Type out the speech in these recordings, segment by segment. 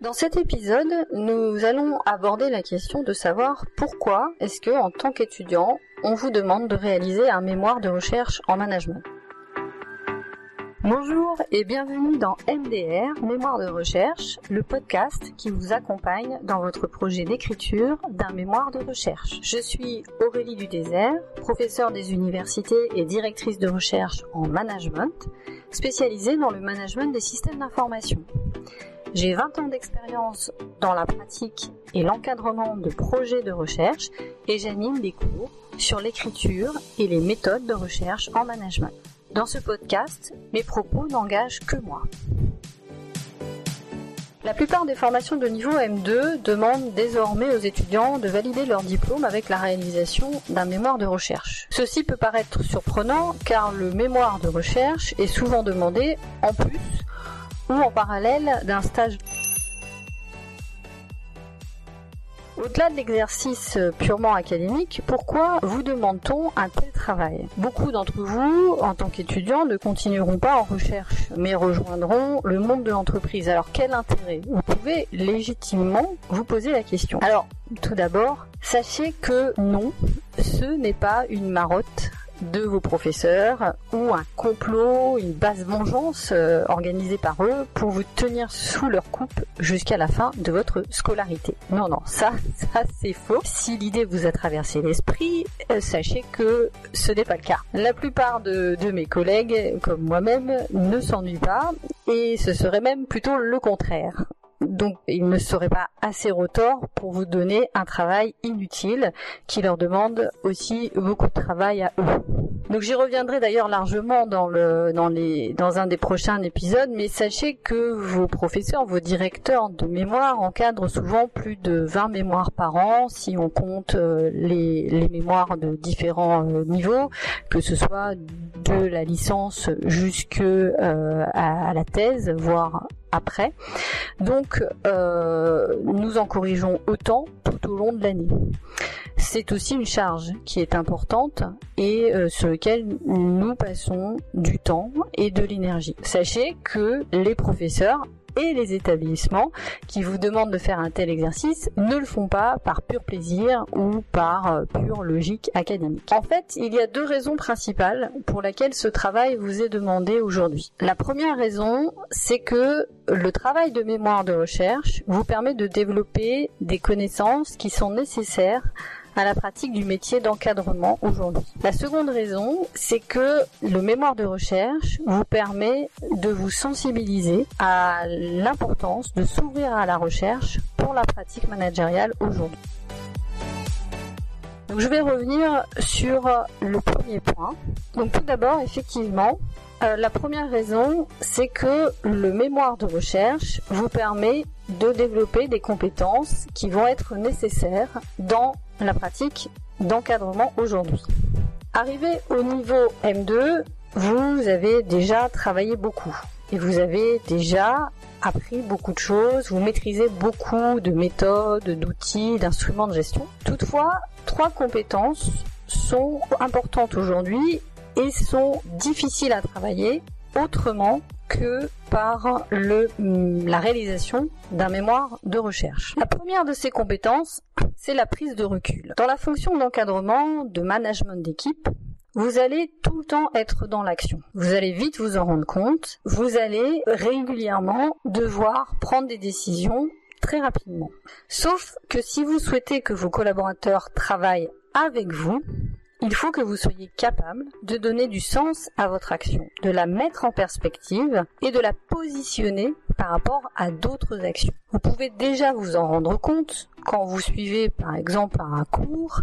Dans cet épisode, nous allons aborder la question de savoir pourquoi est-ce que, en tant qu'étudiant, on vous demande de réaliser un mémoire de recherche en management. Bonjour et bienvenue dans MDR, Mémoire de recherche, le podcast qui vous accompagne dans votre projet d'écriture d'un mémoire de recherche. Je suis Aurélie Dudésert, professeure des universités et directrice de recherche en management, spécialisée dans le management des systèmes d'information. J'ai 20 ans d'expérience dans la pratique et l'encadrement de projets de recherche et j'anime des cours sur l'écriture et les méthodes de recherche en management. Dans ce podcast, mes propos n'engagent que moi. La plupart des formations de niveau M2 demandent désormais aux étudiants de valider leur diplôme avec la réalisation d'un mémoire de recherche. Ceci peut paraître surprenant car le mémoire de recherche est souvent demandé en plus ou en parallèle d'un stage. Au-delà de l'exercice purement académique, pourquoi vous demande-t-on un tel travail? Beaucoup d'entre vous, en tant qu'étudiants, ne continueront pas en recherche, mais rejoindront le monde de l'entreprise. Alors quel intérêt? Vous pouvez légitimement vous poser la question. Alors, tout d'abord, sachez que non, ce n'est pas une marotte de vos professeurs ou un complot, une basse vengeance euh, organisée par eux pour vous tenir sous leur coupe jusqu'à la fin de votre scolarité. Non, non, ça, ça c'est faux. Si l'idée vous a traversé l'esprit, euh, sachez que ce n'est pas le cas. La plupart de, de mes collègues, comme moi-même, ne s'ennuient pas et ce serait même plutôt le contraire. Donc, ils ne seraient pas assez retors pour vous donner un travail inutile qui leur demande aussi beaucoup de travail à eux. Donc j'y reviendrai d'ailleurs largement dans le dans les dans un des prochains épisodes, mais sachez que vos professeurs, vos directeurs de mémoire encadrent souvent plus de 20 mémoires par an si on compte euh, les, les mémoires de différents euh, niveaux, que ce soit de la licence jusque euh, à, à la thèse, voire après. Donc, euh, nous en corrigeons autant tout au long de l'année. C'est aussi une charge qui est importante et euh, sur laquelle nous passons du temps et de l'énergie. Sachez que les professeurs et les établissements qui vous demandent de faire un tel exercice ne le font pas par pur plaisir ou par euh, pure logique académique. En fait, il y a deux raisons principales pour lesquelles ce travail vous est demandé aujourd'hui. La première raison, c'est que le travail de mémoire de recherche vous permet de développer des connaissances qui sont nécessaires à la pratique du métier d'encadrement aujourd'hui. La seconde raison, c'est que le mémoire de recherche vous permet de vous sensibiliser à l'importance de s'ouvrir à la recherche pour la pratique managériale aujourd'hui. Je vais revenir sur le premier point. Donc tout d'abord, effectivement, euh, la première raison, c'est que le mémoire de recherche vous permet de développer des compétences qui vont être nécessaires dans la pratique d'encadrement aujourd'hui. Arrivé au niveau M2, vous avez déjà travaillé beaucoup et vous avez déjà appris beaucoup de choses, vous maîtrisez beaucoup de méthodes, d'outils, d'instruments de gestion. Toutefois, trois compétences sont importantes aujourd'hui et sont difficiles à travailler autrement que par le, la réalisation d'un mémoire de recherche. La première de ces compétences, c'est la prise de recul. Dans la fonction d'encadrement, de management d'équipe, vous allez tout le temps être dans l'action. Vous allez vite vous en rendre compte. Vous allez régulièrement devoir prendre des décisions très rapidement. Sauf que si vous souhaitez que vos collaborateurs travaillent avec vous, il faut que vous soyez capable de donner du sens à votre action, de la mettre en perspective et de la positionner par rapport à d'autres actions. Vous pouvez déjà vous en rendre compte quand vous suivez par exemple un cours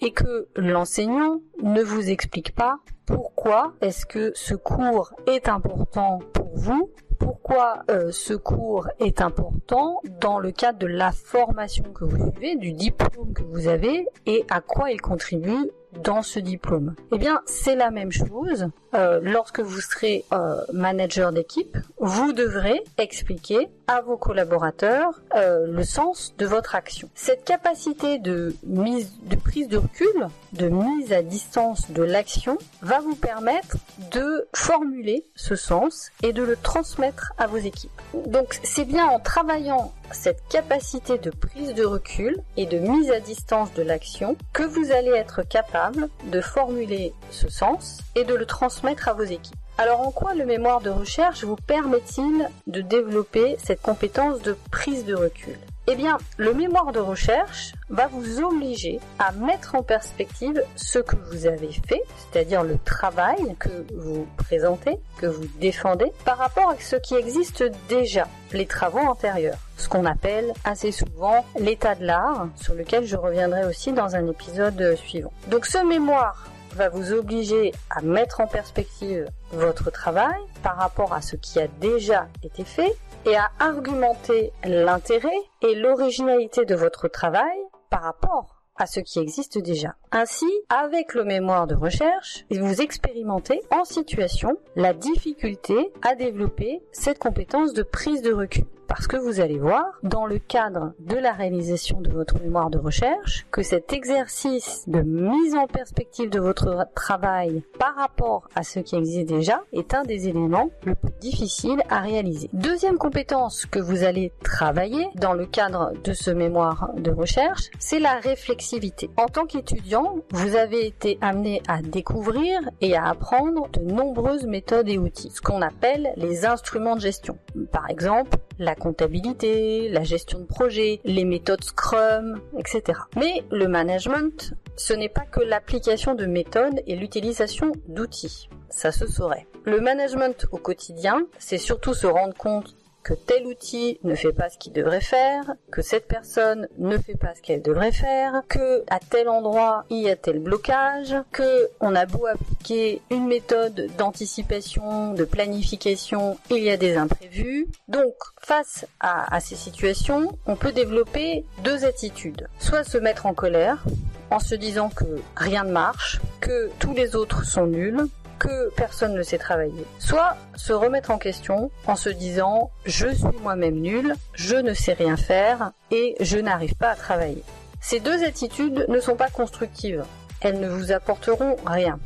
et que l'enseignant ne vous explique pas pourquoi est-ce que ce cours est important pour vous pourquoi euh, ce cours est important dans le cadre de la formation que vous suivez, du diplôme que vous avez et à quoi il contribue dans ce diplôme Eh bien, c'est la même chose. Euh, lorsque vous serez euh, manager d'équipe, vous devrez expliquer à vos collaborateurs euh, le sens de votre action. Cette capacité de mise, de prise de recul, de mise à distance de l'action, va vous permettre de formuler ce sens et de le transmettre à vos équipes. Donc, c'est bien en travaillant cette capacité de prise de recul et de mise à distance de l'action que vous allez être capable de formuler ce sens et de le transmettre à vos équipes. Alors en quoi le mémoire de recherche vous permet-il de développer cette compétence de prise de recul? Eh bien, le mémoire de recherche va vous obliger à mettre en perspective ce que vous avez fait, c'est-à-dire le travail que vous présentez, que vous défendez, par rapport à ce qui existe déjà, les travaux antérieurs, ce qu'on appelle assez souvent l'état de l'art, sur lequel je reviendrai aussi dans un épisode suivant. Donc ce mémoire va vous obliger à mettre en perspective votre travail par rapport à ce qui a déjà été fait et à argumenter l'intérêt et l'originalité de votre travail par rapport à ce qui existe déjà. Ainsi, avec le mémoire de recherche, vous expérimentez en situation la difficulté à développer cette compétence de prise de recul. Parce que vous allez voir, dans le cadre de la réalisation de votre mémoire de recherche, que cet exercice de mise en perspective de votre travail par rapport à ce qui existe déjà est un des éléments le plus difficiles à réaliser. Deuxième compétence que vous allez travailler dans le cadre de ce mémoire de recherche, c'est la réflexivité. En tant qu'étudiant, vous avez été amené à découvrir et à apprendre de nombreuses méthodes et outils, ce qu'on appelle les instruments de gestion. Par exemple, la comptabilité, la gestion de projet, les méthodes Scrum, etc. Mais le management, ce n'est pas que l'application de méthodes et l'utilisation d'outils. Ça se saurait. Le management au quotidien, c'est surtout se rendre compte que tel outil ne fait pas ce qu'il devrait faire, que cette personne ne fait pas ce qu'elle devrait faire, que à tel endroit il y a tel blocage, que on a beau appliquer une méthode d'anticipation, de planification, il y a des imprévus. Donc, face à, à ces situations, on peut développer deux attitudes. Soit se mettre en colère, en se disant que rien ne marche, que tous les autres sont nuls, que personne ne sait travailler. Soit se remettre en question en se disant je suis moi-même nul, je ne sais rien faire et je n'arrive pas à travailler. Ces deux attitudes ne sont pas constructives. Elles ne vous apporteront rien.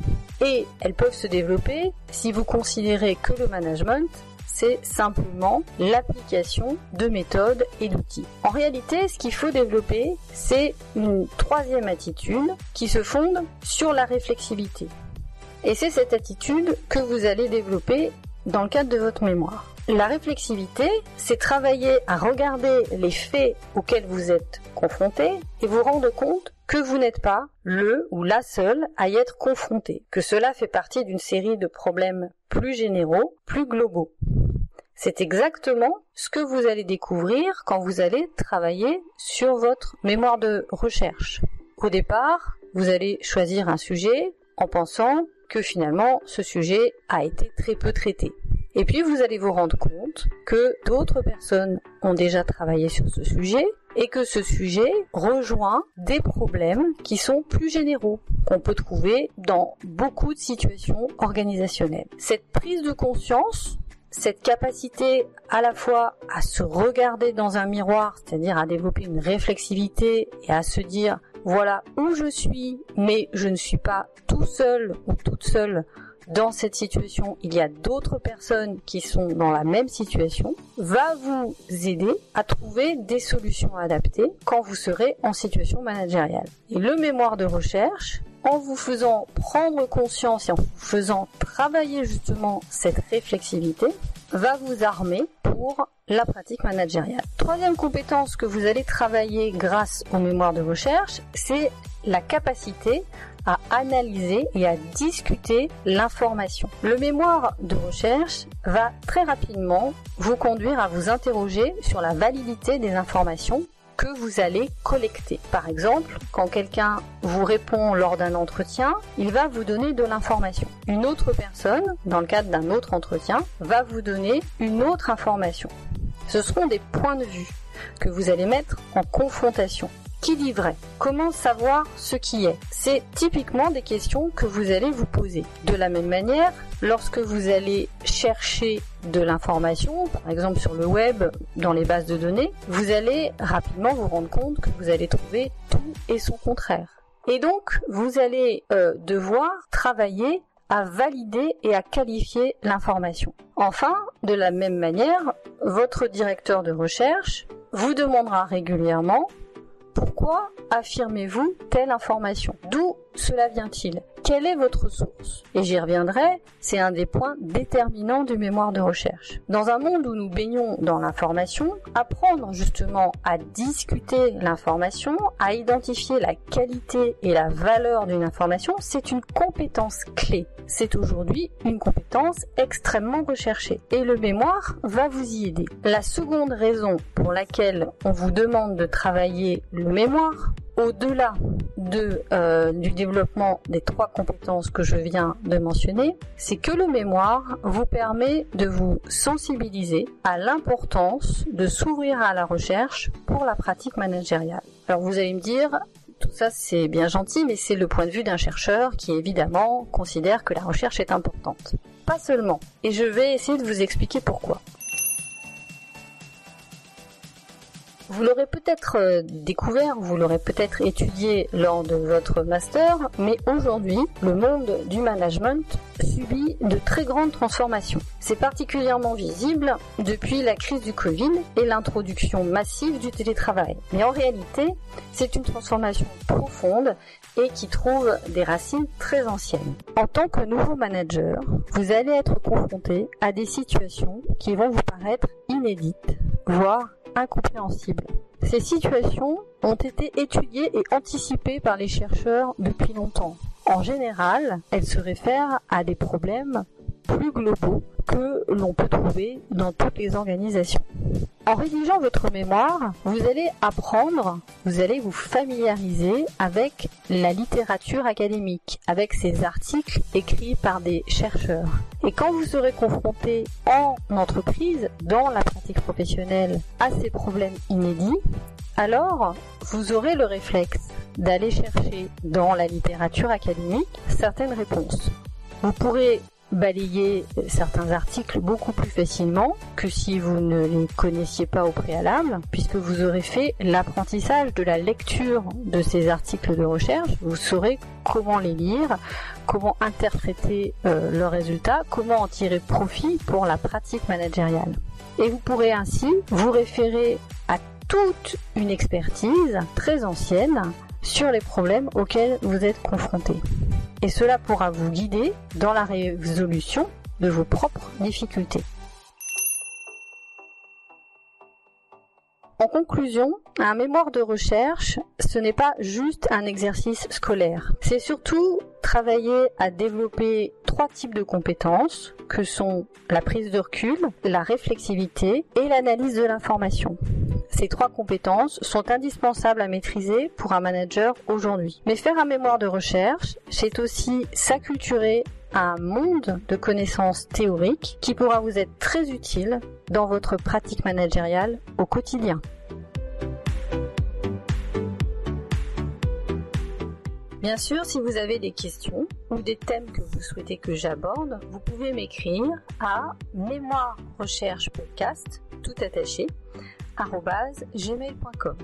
Et elles peuvent se développer si vous considérez que le management c'est simplement l'application de méthodes et d'outils. En réalité, ce qu'il faut développer, c'est une troisième attitude qui se fonde sur la réflexivité. Et c'est cette attitude que vous allez développer dans le cadre de votre mémoire. La réflexivité, c'est travailler à regarder les faits auxquels vous êtes confronté et vous rendre compte que vous n'êtes pas le ou la seule à y être confronté, que cela fait partie d'une série de problèmes plus généraux, plus globaux. C'est exactement ce que vous allez découvrir quand vous allez travailler sur votre mémoire de recherche. Au départ, vous allez choisir un sujet en pensant finalement ce sujet a été très peu traité. Et puis vous allez vous rendre compte que d'autres personnes ont déjà travaillé sur ce sujet et que ce sujet rejoint des problèmes qui sont plus généraux, qu'on peut trouver dans beaucoup de situations organisationnelles. Cette prise de conscience, cette capacité à la fois à se regarder dans un miroir, c'est-à-dire à développer une réflexivité et à se dire voilà où je suis, mais je ne suis pas tout seul ou toute seule dans cette situation, il y a d'autres personnes qui sont dans la même situation, va vous aider à trouver des solutions adaptées quand vous serez en situation managériale. Et le mémoire de recherche, en vous faisant prendre conscience et en vous faisant travailler justement cette réflexivité, va vous armer pour la pratique managériale. Troisième compétence que vous allez travailler grâce aux mémoires de recherche, c'est la capacité à analyser et à discuter l'information. Le mémoire de recherche va très rapidement vous conduire à vous interroger sur la validité des informations que vous allez collecter. Par exemple, quand quelqu'un vous répond lors d'un entretien, il va vous donner de l'information. Une autre personne, dans le cadre d'un autre entretien, va vous donner une autre information. Ce seront des points de vue que vous allez mettre en confrontation Qui dit vrai Comment savoir ce qui est C'est typiquement des questions que vous allez vous poser. De la même manière, lorsque vous allez chercher de l'information, par exemple sur le web, dans les bases de données, vous allez rapidement vous rendre compte que vous allez trouver tout et son contraire. Et donc, vous allez euh, devoir travailler à valider et à qualifier l'information. Enfin, de la même manière, votre directeur de recherche vous demandera régulièrement pourquoi affirmez-vous telle information? D'où cela vient-il? Quelle est votre source? Et j'y reviendrai, c'est un des points déterminants du mémoire de recherche. Dans un monde où nous baignons dans l'information, apprendre justement à discuter l'information, à identifier la qualité et la valeur d'une information, c'est une compétence clé. C'est aujourd'hui une compétence extrêmement recherchée. Et le mémoire va vous y aider. La seconde raison pour laquelle on vous demande de travailler le mémoire, au-delà de, euh, du développement des trois compétences que je viens de mentionner, c'est que le mémoire vous permet de vous sensibiliser à l'importance de s'ouvrir à la recherche pour la pratique managériale. Alors vous allez me dire, tout ça c'est bien gentil, mais c'est le point de vue d'un chercheur qui évidemment considère que la recherche est importante. Pas seulement. Et je vais essayer de vous expliquer pourquoi. Vous l'aurez peut-être euh, découvert, vous l'aurez peut-être étudié lors de votre master, mais aujourd'hui, le monde du management subit de très grandes transformations. C'est particulièrement visible depuis la crise du Covid et l'introduction massive du télétravail. Mais en réalité, c'est une transformation profonde et qui trouve des racines très anciennes. En tant que nouveau manager, vous allez être confronté à des situations qui vont vous paraître inédites, voire incompréhensibles. Ces situations ont été étudiées et anticipées par les chercheurs depuis longtemps. En général, elles se réfèrent à des problèmes plus globaux que l'on peut trouver dans toutes les organisations. En rédigeant votre mémoire, vous allez apprendre, vous allez vous familiariser avec la littérature académique, avec ces articles écrits par des chercheurs. Et quand vous serez confronté en entreprise, dans la pratique professionnelle, à ces problèmes inédits, alors vous aurez le réflexe d'aller chercher dans la littérature académique certaines réponses. Vous pourrez balayer certains articles beaucoup plus facilement que si vous ne les connaissiez pas au préalable, puisque vous aurez fait l'apprentissage de la lecture de ces articles de recherche. Vous saurez comment les lire, comment interpréter euh, leurs résultats, comment en tirer profit pour la pratique managériale. Et vous pourrez ainsi vous référer à toute une expertise très ancienne sur les problèmes auxquels vous êtes confrontés et cela pourra vous guider dans la résolution de vos propres difficultés. En conclusion, un mémoire de recherche, ce n'est pas juste un exercice scolaire. C'est surtout travailler à développer trois types de compétences que sont la prise de recul, la réflexivité et l'analyse de l'information. Ces trois compétences sont indispensables à maîtriser pour un manager aujourd'hui. Mais faire un mémoire de recherche, c'est aussi s'acculturer à un monde de connaissances théoriques qui pourra vous être très utile dans votre pratique managériale au quotidien. Bien sûr, si vous avez des questions ou des thèmes que vous souhaitez que j'aborde, vous pouvez m'écrire à mémoire recherche podcast tout attaché gmail.com.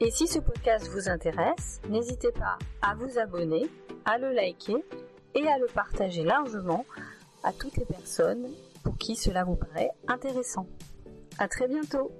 Et si ce podcast vous intéresse, n'hésitez pas à vous abonner, à le liker et à le partager largement à toutes les personnes pour qui cela vous paraît intéressant. À très bientôt!